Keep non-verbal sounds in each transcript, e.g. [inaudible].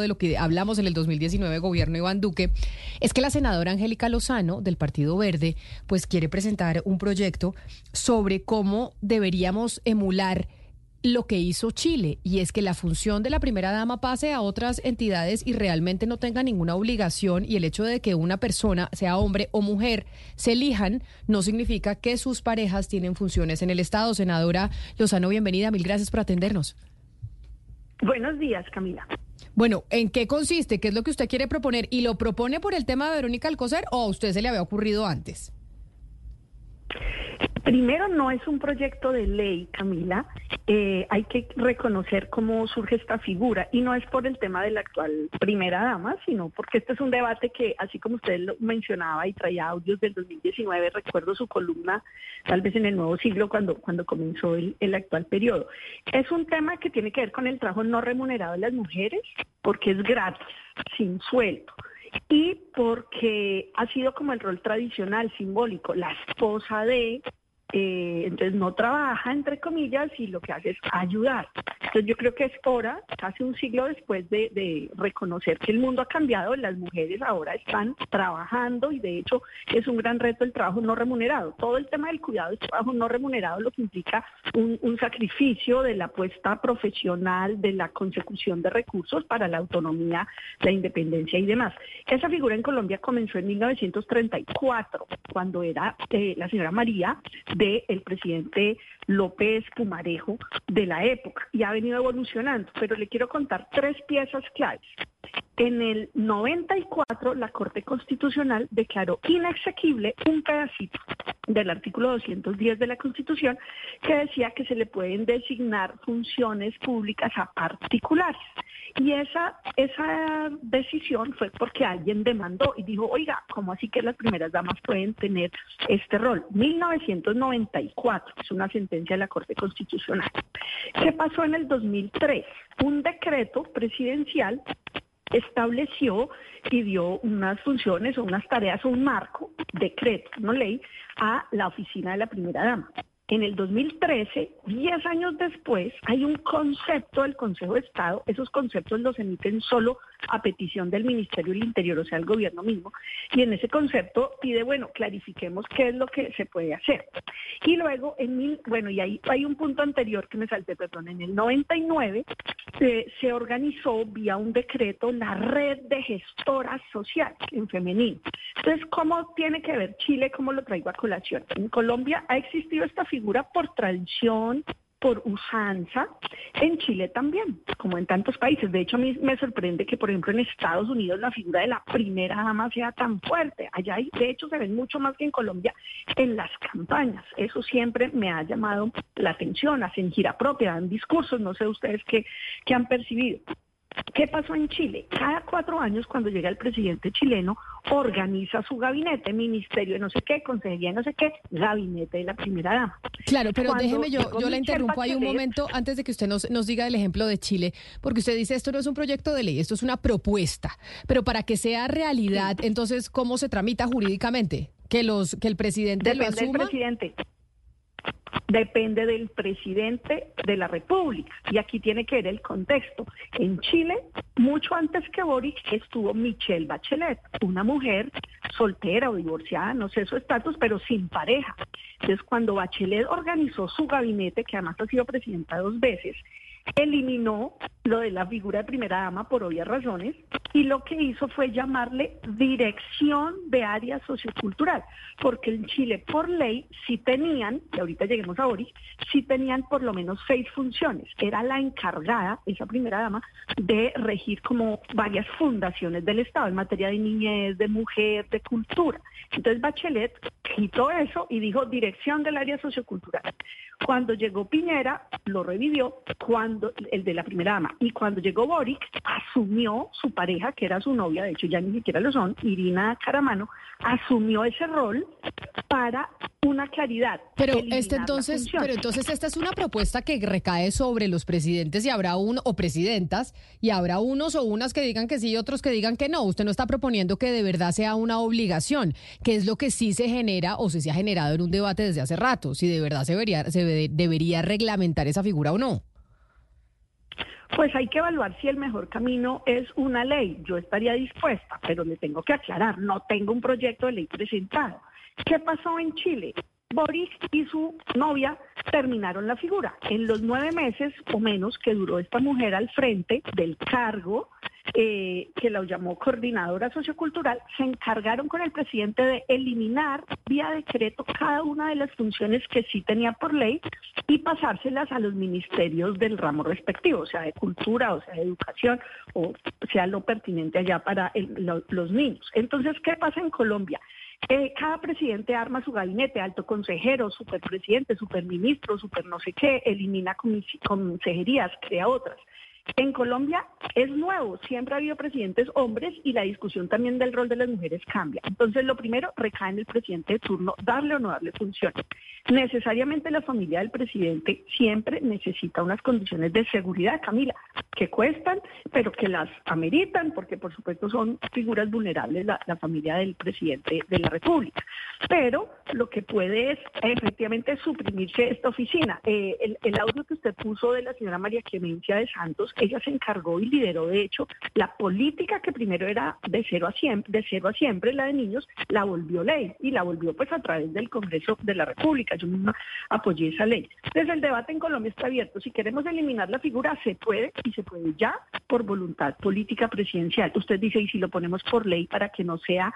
De lo que hablamos en el 2019 gobierno Iván Duque es que la senadora Angélica Lozano del Partido Verde pues quiere presentar un proyecto sobre cómo deberíamos emular lo que hizo Chile, y es que la función de la primera dama pase a otras entidades y realmente no tenga ninguna obligación, y el hecho de que una persona, sea hombre o mujer, se elijan, no significa que sus parejas tienen funciones en el Estado. Senadora Lozano, bienvenida, mil gracias por atendernos. Buenos días, Camila. Bueno, ¿en qué consiste? ¿Qué es lo que usted quiere proponer? ¿Y lo propone por el tema de Verónica Alcocer o a usted se le había ocurrido antes? Primero, no es un proyecto de ley, Camila. Eh, hay que reconocer cómo surge esta figura y no es por el tema de la actual primera dama, sino porque este es un debate que, así como usted lo mencionaba y traía audios del 2019, recuerdo su columna tal vez en el nuevo siglo cuando, cuando comenzó el, el actual periodo. Es un tema que tiene que ver con el trabajo no remunerado de las mujeres porque es gratis, sin sueldo y porque ha sido como el rol tradicional, simbólico, la esposa de, eh, entonces no trabaja, entre comillas, y lo que hace es ayudar. Entonces yo creo que es hora, casi un siglo después de, reconocer que el mundo ha cambiado, las mujeres ahora están trabajando y de hecho es un gran reto el trabajo no remunerado. Todo el tema del cuidado del trabajo no remunerado lo que implica un, sacrificio de la apuesta profesional, de la consecución de recursos para la autonomía, la independencia y demás. Esa figura en Colombia comenzó en 1934, cuando era eh, la señora María del presidente López Pumarejo de la época y ha venido evolucionando, pero le quiero contar tres piezas claves. En el 94 la Corte Constitucional declaró inexequible un pedacito del artículo 210 de la Constitución que decía que se le pueden designar funciones públicas a particulares. Y esa, esa decisión fue porque alguien demandó y dijo, oiga, ¿cómo así que las primeras damas pueden tener este rol? 1994, es una sentencia de la Corte Constitucional. ¿Qué pasó en el 2003? Un decreto presidencial estableció y dio unas funciones o unas tareas o un marco, decreto, no ley, a la oficina de la primera dama. En el 2013, 10 años después, hay un concepto del Consejo de Estado, esos conceptos los emiten solo a petición del Ministerio del Interior, o sea, el gobierno mismo, y en ese concepto pide, bueno, clarifiquemos qué es lo que se puede hacer. Y luego, en mil, bueno, y ahí hay un punto anterior que me salté, perdón, en el 99 se, se organizó vía un decreto la red de gestoras sociales en femenino. Entonces, ¿cómo tiene que ver Chile? ¿Cómo lo traigo a colación? En Colombia ha existido esta figura por tradición, por usanza, en Chile también, como en tantos países. De hecho, a mí me sorprende que, por ejemplo, en Estados Unidos la figura de la primera dama sea tan fuerte. Allá, hay, de hecho, se ven mucho más que en Colombia en las campañas. Eso siempre me ha llamado la atención. Hacen gira propia, dan discursos, no sé ustedes qué, qué han percibido. ¿Qué pasó en Chile? Cada cuatro años, cuando llega el presidente chileno, organiza su gabinete, ministerio de no sé qué, consejería de no sé qué, gabinete de la primera dama. Claro, pero déjeme, yo, yo la interrumpo ahí un momento antes de que usted nos, nos diga el ejemplo de Chile, porque usted dice esto no es un proyecto de ley, esto es una propuesta, pero para que sea realidad, entonces, ¿cómo se tramita jurídicamente? Que, los, que el presidente Depende lo asuma. Del presidente depende del presidente de la República. Y aquí tiene que ver el contexto. En Chile, mucho antes que Boric, estuvo Michelle Bachelet, una mujer soltera o divorciada, no sé su estatus, pero sin pareja. Entonces, cuando Bachelet organizó su gabinete, que además ha sido presidenta dos veces, eliminó lo de la figura de primera dama por obvias razones y lo que hizo fue llamarle dirección de área sociocultural, porque en Chile por ley sí tenían, y ahorita lleguemos a Ori, sí tenían por lo menos seis funciones. Era la encargada, esa primera dama, de regir como varias fundaciones del Estado en materia de niñez, de mujer, de cultura. Entonces Bachelet quitó eso y dijo dirección del área sociocultural. Cuando llegó Piñera, lo revivió, cuando el de la primera dama. Y cuando llegó Boric, asumió su pareja, que era su novia, de hecho ya ni siquiera lo son, Irina Caramano, asumió ese rol para una claridad. Pero este entonces, pero entonces esta es una propuesta que recae sobre los presidentes y habrá uno o presidentas y habrá unos o unas que digan que sí y otros que digan que no. Usted no está proponiendo que de verdad sea una obligación, que es lo que sí se genera o se ha generado en un debate desde hace rato, si de verdad se debería, se debería reglamentar esa figura o no. Pues hay que evaluar si el mejor camino es una ley. Yo estaría dispuesta, pero le tengo que aclarar, no tengo un proyecto de ley presentado. ¿Qué pasó en Chile? Boris y su novia terminaron la figura. En los nueve meses o menos que duró esta mujer al frente del cargo, eh, que la llamó coordinadora sociocultural, se encargaron con el presidente de eliminar vía decreto cada una de las funciones que sí tenía por ley y pasárselas a los ministerios del ramo respectivo, sea, de cultura, o sea, de educación, o sea, lo pertinente allá para los niños. Entonces, ¿qué pasa en Colombia? Eh, cada presidente arma su gabinete, alto consejero, superpresidente, superministro, super no sé qué, elimina consejerías, crea otras. En Colombia es nuevo, siempre ha habido presidentes hombres y la discusión también del rol de las mujeres cambia. Entonces, lo primero recae en el presidente de turno darle o no darle funciones. Necesariamente la familia del presidente siempre necesita unas condiciones de seguridad, Camila, que cuestan, pero que las ameritan, porque por supuesto son figuras vulnerables la, familia del presidente de la República. Pero lo que puede es efectivamente suprimirse esta oficina. Eh, el, el audio que usted puso de la señora María Clemencia de Santos ella se encargó y lideró, de hecho, la política que primero era de cero a siempre, de cero a siempre, la de niños, la volvió ley y la volvió pues a través del Congreso de la República. Yo misma apoyé esa ley. Entonces el debate en Colombia está abierto. Si queremos eliminar la figura, se puede y se puede ya por voluntad política presidencial. Usted dice, y si lo ponemos por ley para que no sea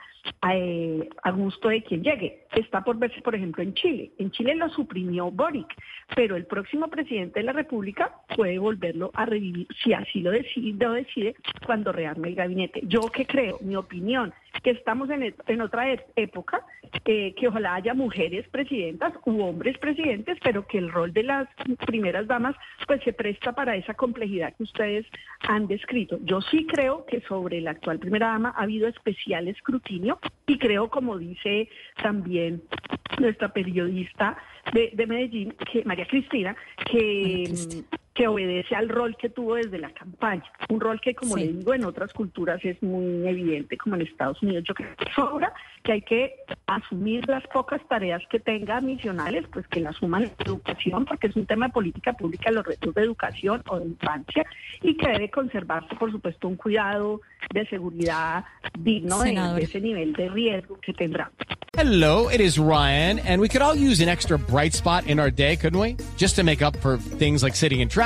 eh, a gusto de quien llegue. Está por verse, por ejemplo, en Chile. En Chile lo suprimió Boric, pero el próximo presidente de la República puede volverlo a revivir si así lo decide, decide cuando rearme el gabinete. Yo que creo, mi opinión, que estamos en, en otra e, época, eh, que ojalá haya mujeres presidentas u hombres presidentes, pero que el rol de las primeras damas pues se presta para esa complejidad que ustedes han descrito. Yo sí creo que sobre la actual primera dama ha habido especial escrutinio y creo, como dice también nuestra periodista de, de Medellín, que María Cristina, que que obedece al rol que tuvo desde la campaña. Un rol que, como le digo, en otras culturas es muy evidente, como en Estados Unidos. Yo creo que sobra que hay que asumir las pocas tareas que tenga misionales, pues que las suman en educación, porque es un tema de política pública, los retos de educación o de infancia, y que debe conservarse, por supuesto, un cuidado de seguridad digno de, ese nivel de riesgo que tendrá. Hello, it is Ryan, and we could all use an extra bright spot in our day, couldn't we? Just to make up for things like sitting in traffic,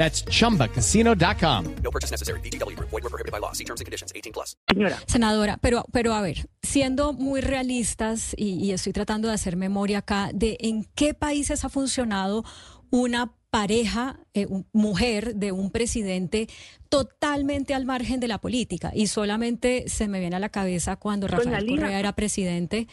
That's chumbacasino.com. No purchase necessary. BGW. Void were prohibited by law. See terms and conditions 18 plus. Senadora, pero, pero a ver, siendo muy realistas y, y estoy tratando de hacer memoria acá de en qué países ha funcionado una pareja, eh, mujer de un presidente totalmente al margen de la política. Y solamente se me viene a la cabeza cuando Rafael Correa era presidente.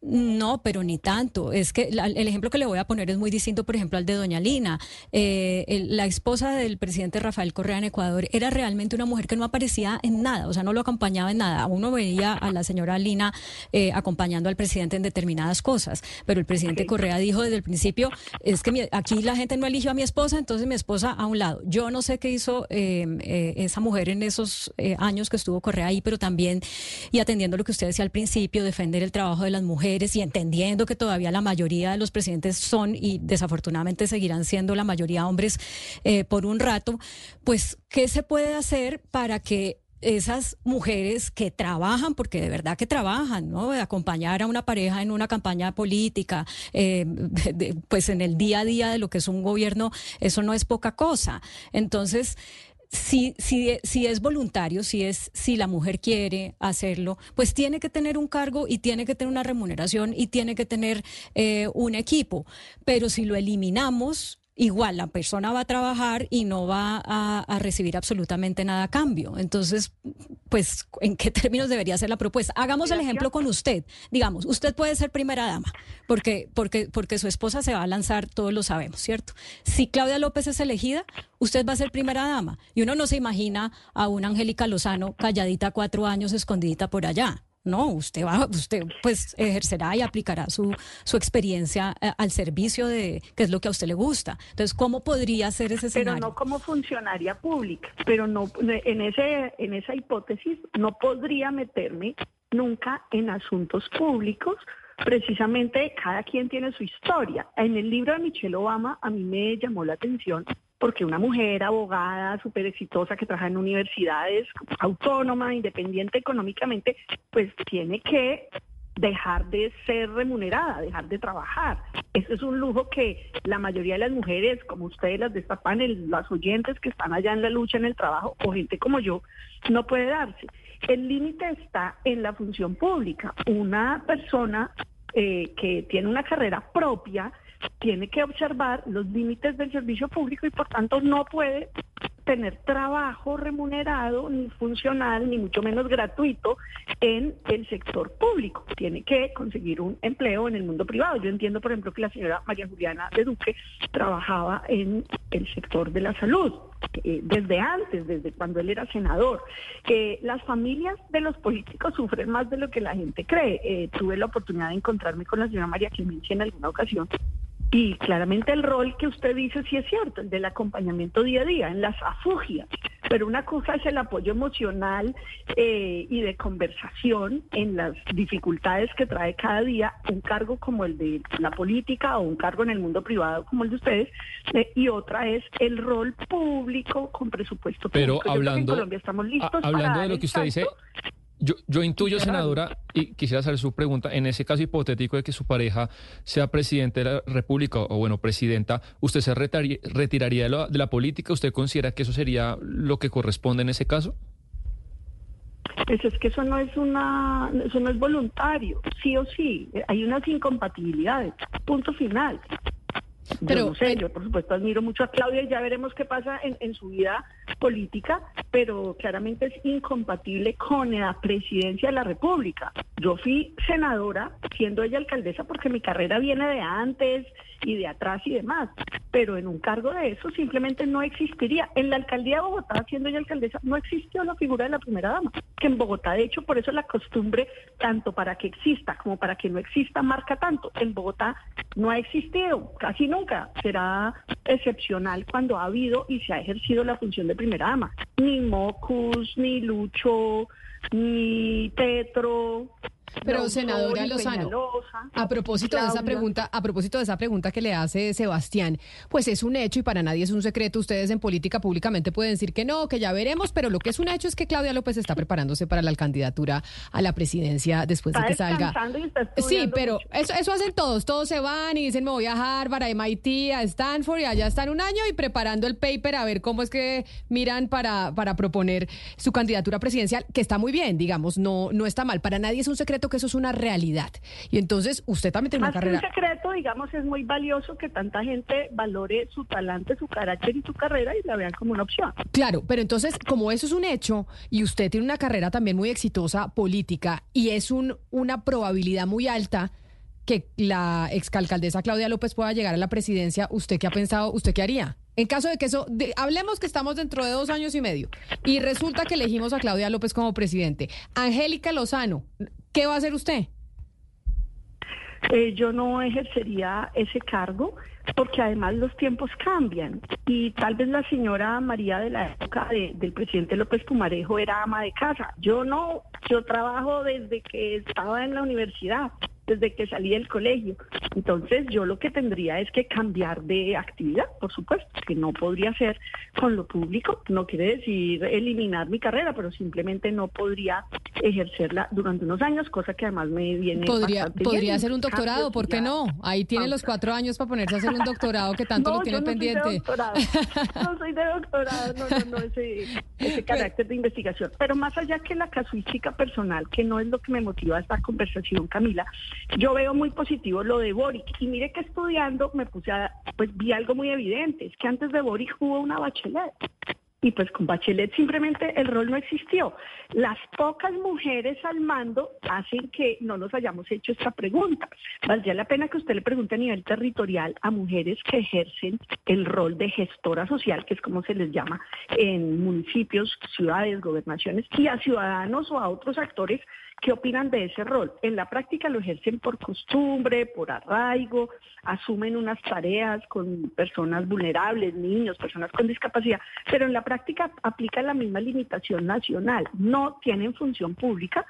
No, pero ni tanto. Es que el ejemplo que le voy a poner es muy distinto, por ejemplo, al de Doña Lina. Eh, la esposa del presidente Rafael Correa en Ecuador era realmente una mujer que no aparecía en nada, o sea, no lo acompañaba en nada. Uno veía a la señora Lina eh, acompañando al presidente en determinadas cosas, pero el presidente Correa dijo desde el principio, es que aquí la gente no eligió a mi esposa, entonces mi esposa a un lado. Yo no sé qué hizo em, eh, esa mujer en esos años que estuvo Correa ahí, pero también, y atendiendo lo que usted decía al principio, defender el trabajo de las mujeres y entendiendo que todavía la mayoría de los presidentes son y desafortunadamente seguirán siendo la mayoría hombres eh, por un rato, pues, ¿qué se puede hacer para que esas mujeres que trabajan, porque de verdad que trabajan, ¿no? Acompañar a una pareja en una campaña política, eh, pues en el día a día de lo que es un gobierno, eso no es poca cosa. Entonces, si, si, si es voluntario, si, es, si la mujer quiere hacerlo, pues tiene que tener un cargo y tiene que tener una remuneración y tiene que tener eh, un equipo. Pero si lo eliminamos, igual la persona va a trabajar y no va a, recibir absolutamente nada a cambio. Entonces, pues, ¿en qué [laughs] términos debería ser la propuesta? Hagamos el ejemplo con usted. Digamos, usted puede ser primera dama, porque, porque, porque su esposa se va a lanzar, todos lo sabemos, ¿cierto? Si Claudia López es elegida, usted va a ser primera dama. Y uno no se imagina a una Angélica Lozano calladita cuatro años, escondidita por allá. No, usted va, usted pues ejercerá y aplicará su, su experiencia eh, al servicio de qué es lo que a usted le gusta. Entonces, ¿cómo podría ser ese escenario? Pero no como funcionaria pública, pero no en ese en esa hipótesis no podría meterme nunca en asuntos públicos. Precisamente cada quien tiene su historia. En el libro de Michelle Obama a mí me llamó la atención porque una mujer abogada súper exitosa que trabaja en universidades, autónoma, independiente económicamente, pues tiene que dejar de ser remunerada, dejar de trabajar. Eso es un lujo que la mayoría de las mujeres, como ustedes, las de esta panel, las oyentes que están allá en la lucha, en el trabajo, o gente como yo, no puede darse. El límite está en la función pública. Una persona eh, que tiene una carrera propia, tiene que observar los límites del servicio público y por tanto no puede tener trabajo remunerado, ni funcional, ni mucho menos gratuito en el sector público. Tiene que conseguir un empleo en el mundo privado. Yo entiendo, por ejemplo, que la señora María Juliana de Duque trabajaba en el sector de la salud. Eh, desde antes, desde cuando él era senador. que las familias de los políticos sufren más de lo que la gente cree. Eh, tuve la oportunidad de encontrarme con la señora María Clemencia en alguna ocasión y claramente el rol que usted dice sí es cierto, el del acompañamiento día a día, en las afugias. Pero una cosa es el apoyo emocional eh, y de conversación en las dificultades que trae cada día un cargo como el de la política o un cargo en el mundo privado como el de ustedes. Eh, y otra es el rol público con presupuesto Pero público. hablando, Colombia estamos listos hablando de lo que usted dice, yo, yo intuyo, senadora, y quisiera hacer su pregunta, en ese caso hipotético de que su pareja sea presidente de la República o, bueno, presidenta, ¿usted se retiraría de la, de la política? ¿Usted considera que eso sería lo que corresponde en ese caso? Pues es que eso no es una, eso no es voluntario, sí o sí, hay unas incompatibilidades, punto final. Pero, yo no sé, yo por supuesto admiro mucho a Claudia y ya veremos qué pasa en, en su vida política, pero claramente es incompatible con la presidencia de la República. Yo fui senadora siendo ella alcaldesa porque mi carrera viene de antes y de atrás y demás, pero en un cargo de eso simplemente no existiría. En la alcaldía de Bogotá, siendo ella alcaldesa, no existió la figura de la primera dama, que en Bogotá, de hecho, por eso la costumbre, tanto para que exista como para que no exista, marca tanto. En Bogotá no ha existido, casi nunca. Será excepcional cuando ha habido y se ha ejercido la función de primera dama. Ni Mocus, ni Lucho, ni Petro, pero senadora Lozano, a propósito de esa pregunta, a propósito de esa pregunta que le hace Sebastián, pues es un hecho y para nadie es un secreto. Ustedes en política públicamente pueden decir que no, que ya veremos, pero lo que es un hecho es que Claudia López está preparándose para la candidatura a la presidencia después de que salga. Sí, pero eso, eso hacen todos. Todos se van y dicen me voy a Harvard, a MIT, a Stanford y allá están un año y preparando el paper a ver cómo es que miran para, para proponer su candidatura presidencial, que está muy bien, digamos, no, no está mal. Para nadie es un secreto que eso es una realidad. Y entonces usted también tiene una carrera. Que un secreto, digamos, es muy valioso que tanta gente valore su talante, su carácter y su carrera y la vean como una opción. Claro, pero entonces, como eso es un hecho y usted tiene una carrera también muy exitosa política y es un, una probabilidad muy alta que la excalcaldesa Claudia López pueda llegar a la presidencia, ¿usted qué ha pensado? ¿Usted qué haría? En caso de que eso, hablemos que estamos dentro de dos años y medio y resulta que elegimos a Claudia López como presidente. Angélica Lozano, ¿qué va a hacer usted? Eh, yo no ejercería ese cargo porque además los tiempos cambian y tal vez la señora María de la época del presidente López Pumarejo era ama de casa. Yo no, yo trabajo desde que estaba en la universidad desde que salí del colegio. Entonces yo lo que tendría es que cambiar de actividad, por supuesto, que no podría ser con lo público, no quiere decir eliminar mi carrera, pero simplemente no podría ejercerla durante unos años, cosa que además me viene. Podría, bastante podría hacer un doctorado, ¿por qué no? Ahí tiene los cuatro años para ponerse a hacer un doctorado que tanto [laughs] no, lo tiene yo no pendiente. Soy de doctorado. No soy de doctorado, no, no, no, ese, ese carácter de investigación. Pero más allá que la casuística personal, que no es lo que me motiva esta conversación, Camila, yo veo muy positivo lo de Boric. Y mire que estudiando me puse a, pues vi algo muy evidente, es que antes de Boric hubo una bachelet. Y pues con Bachelet simplemente el rol no existió. Las pocas mujeres al mando hacen que no nos hayamos hecho esta pregunta. Valdría la pena que usted le pregunte a nivel territorial a mujeres que ejercen el rol de gestora social, que es como se les llama en municipios, ciudades, gobernaciones, y a ciudadanos o a otros actores ¿Qué opinan de ese rol? En la práctica lo ejercen por costumbre, por arraigo, asumen unas tareas con personas vulnerables, niños, personas con discapacidad, pero en la práctica aplican la misma limitación nacional. No tienen función pública,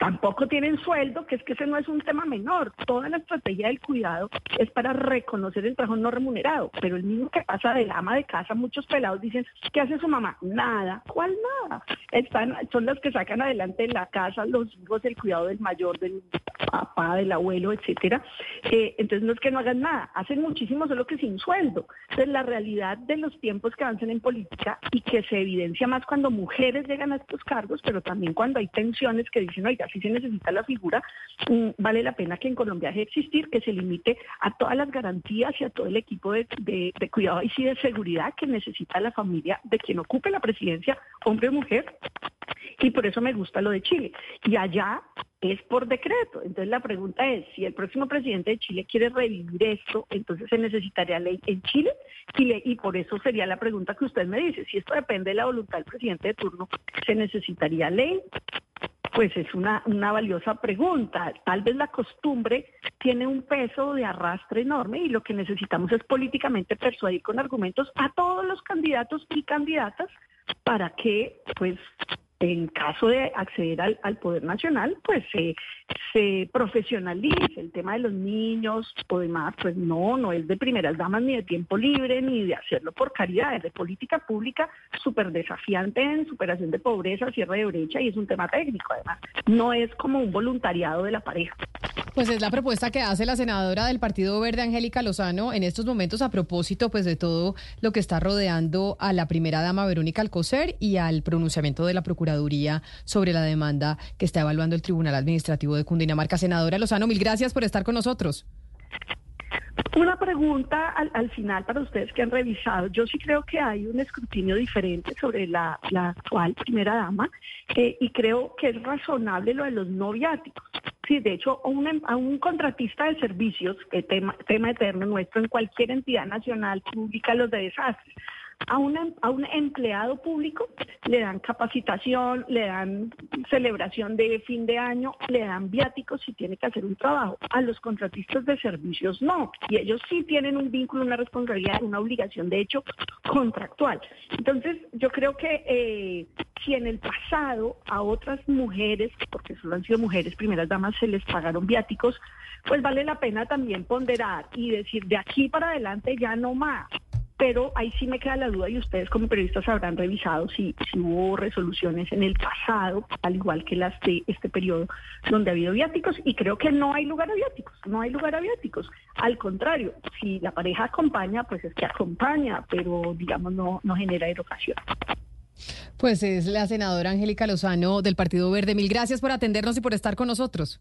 tampoco tienen sueldo, que es que ese no es un tema menor. Toda la estrategia del cuidado es para reconocer el trabajo no remunerado, pero el mismo que pasa del ama de casa, muchos pelados dicen, ¿qué hace su mamá? Nada. ¿Cuál nada? Están, son los que sacan adelante la casa los hijos, el cuidado del mayor, del papá, del abuelo, etcétera. Eh, entonces no es que no hagan nada, hacen muchísimo, solo que sin sueldo. Entonces la realidad de los tiempos que avanzan en política y que se evidencia más cuando mujeres llegan a estos cargos, pero también cuando hay tensiones que dicen, oiga, si se necesita la figura, mm, vale la pena que en Colombia deje de existir, que se limite a todas las garantías y a todo el equipo de, de- cuidado y sí de seguridad que necesita la familia de quien ocupe la presidencia, hombre o mujer, y por eso me gusta lo de Chile. Y allá es por decreto. Entonces la pregunta es, si el próximo presidente de Chile quiere revivir esto, entonces se necesitaría ley en Chile y, le- y por eso sería la pregunta que usted me dice, si esto depende de la voluntad del presidente de turno, ¿se necesitaría ley? Pues es una, una valiosa pregunta. Tal vez la costumbre tiene un peso de arrastre enorme y lo que necesitamos es políticamente persuadir con argumentos a todos los candidatos y candidatas para que, pues, en caso de acceder al, poder nacional, pues se, se profesionalice el tema de los niños o demás, pues no, no es de primeras damas ni de tiempo libre, ni de hacerlo por caridad, es de política pública súper desafiante en superación de pobreza, cierre de brecha y es un tema técnico además, no es como un voluntariado de la pareja. Pues es la propuesta que hace la senadora del Partido Verde, Angélica Lozano, en estos momentos a propósito pues de todo lo que está rodeando a la primera dama Verónica Alcocer y al pronunciamiento de la Procuraduría sobre la demanda que está evaluando el Tribunal Administrativo de Cundinamarca. Senadora Lozano, mil gracias por estar con nosotros. Una pregunta al, al final para ustedes que han revisado. Yo sí creo que hay un escrutinio diferente sobre la, la actual primera dama eh, y creo que es razonable lo de los no viáticos. Sí, de hecho, un, a un contratista de servicios, tema, tema eterno nuestro en cualquier entidad nacional pública, los de desastres, a, una- a un empleado público le dan capacitación, le dan celebración de fin de año, le dan viáticos si tiene que hacer un trabajo. A los contratistas de servicios no. Y ellos sí tienen un vínculo, una responsabilidad, una obligación, de hecho, contractual. Entonces, yo creo que eh, si en el pasado a otras mujeres, porque solo han sido mujeres, primeras damas, se les pagaron viáticos, pues vale la pena también ponderar y decir de aquí para adelante ya no más pero ahí sí me queda la duda y ustedes como periodistas habrán revisado si, si hubo resoluciones en el pasado, al igual que las de este periodo, donde ha habido viáticos y creo que no hay lugar a viáticos, no hay lugar a viáticos. Al contrario, si la pareja acompaña, pues es que acompaña, pero digamos no, no genera erogación. Pues es la senadora Angélica Lozano del Partido Verde. Mil gracias por atendernos y por estar con nosotros.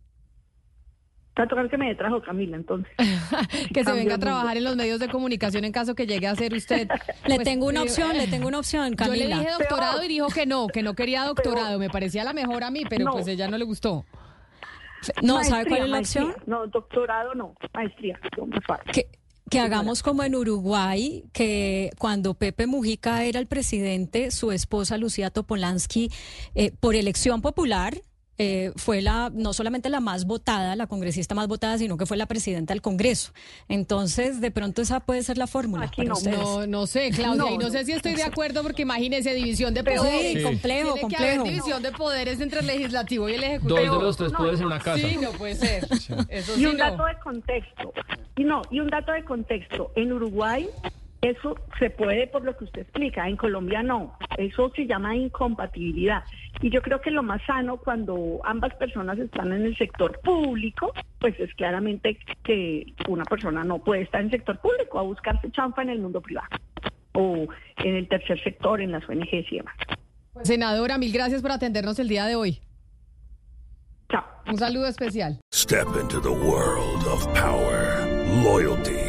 Va a tocar que me trajo Camila, entonces. [laughs] que se venga a trabajar en los medios de comunicación en caso que llegue a ser usted. [laughs] Le Pues, tengo una eh, opción, le tengo una opción, Yo le Camila. dije doctorado y dijo que no, que no quería doctorado. Me parecía la mejor a mí, pero No. pues ella no le gustó. No, ¿sabe Maestría, cuál es la maestría. opción? No, doctorado no, maestría, no, fácil. que, que hagamos como en Uruguay, que cuando Pepe Mujica era el presidente, su esposa Lucía Topolansky, eh, por elección popular, eh, fue la no solamente la más votada, la congresista más votada, sino que fue la presidenta del Congreso. Entonces, de pronto esa puede ser la fórmula Aquí para no, ustedes. No, no sé, [laughs] Claudia, No, y no, no, sé si estoy de acuerdo porque imagínese división de poderes. Sí, complejo, Tiene que haber división de poderes entre el legislativo y el Dos ejecutivo. de los tres poderes en una casa. Sí, no puede ser. Eso Y sí un no. dato de contexto. Y no, y un dato de contexto. En Uruguay eso se puede por lo que usted explica, en Colombia no. eso se llama incompatibilidad. Y yo creo que lo más sano cuando ambas personas están en el sector público, pues es claramente que una persona no puede estar en el sector público a buscarse chanfa en el mundo privado o en el tercer sector, en las ONGs y demás. Senadora, mil gracias por atendernos el día de hoy. Chao. Un saludo especial. Step into the world of power, loyalty,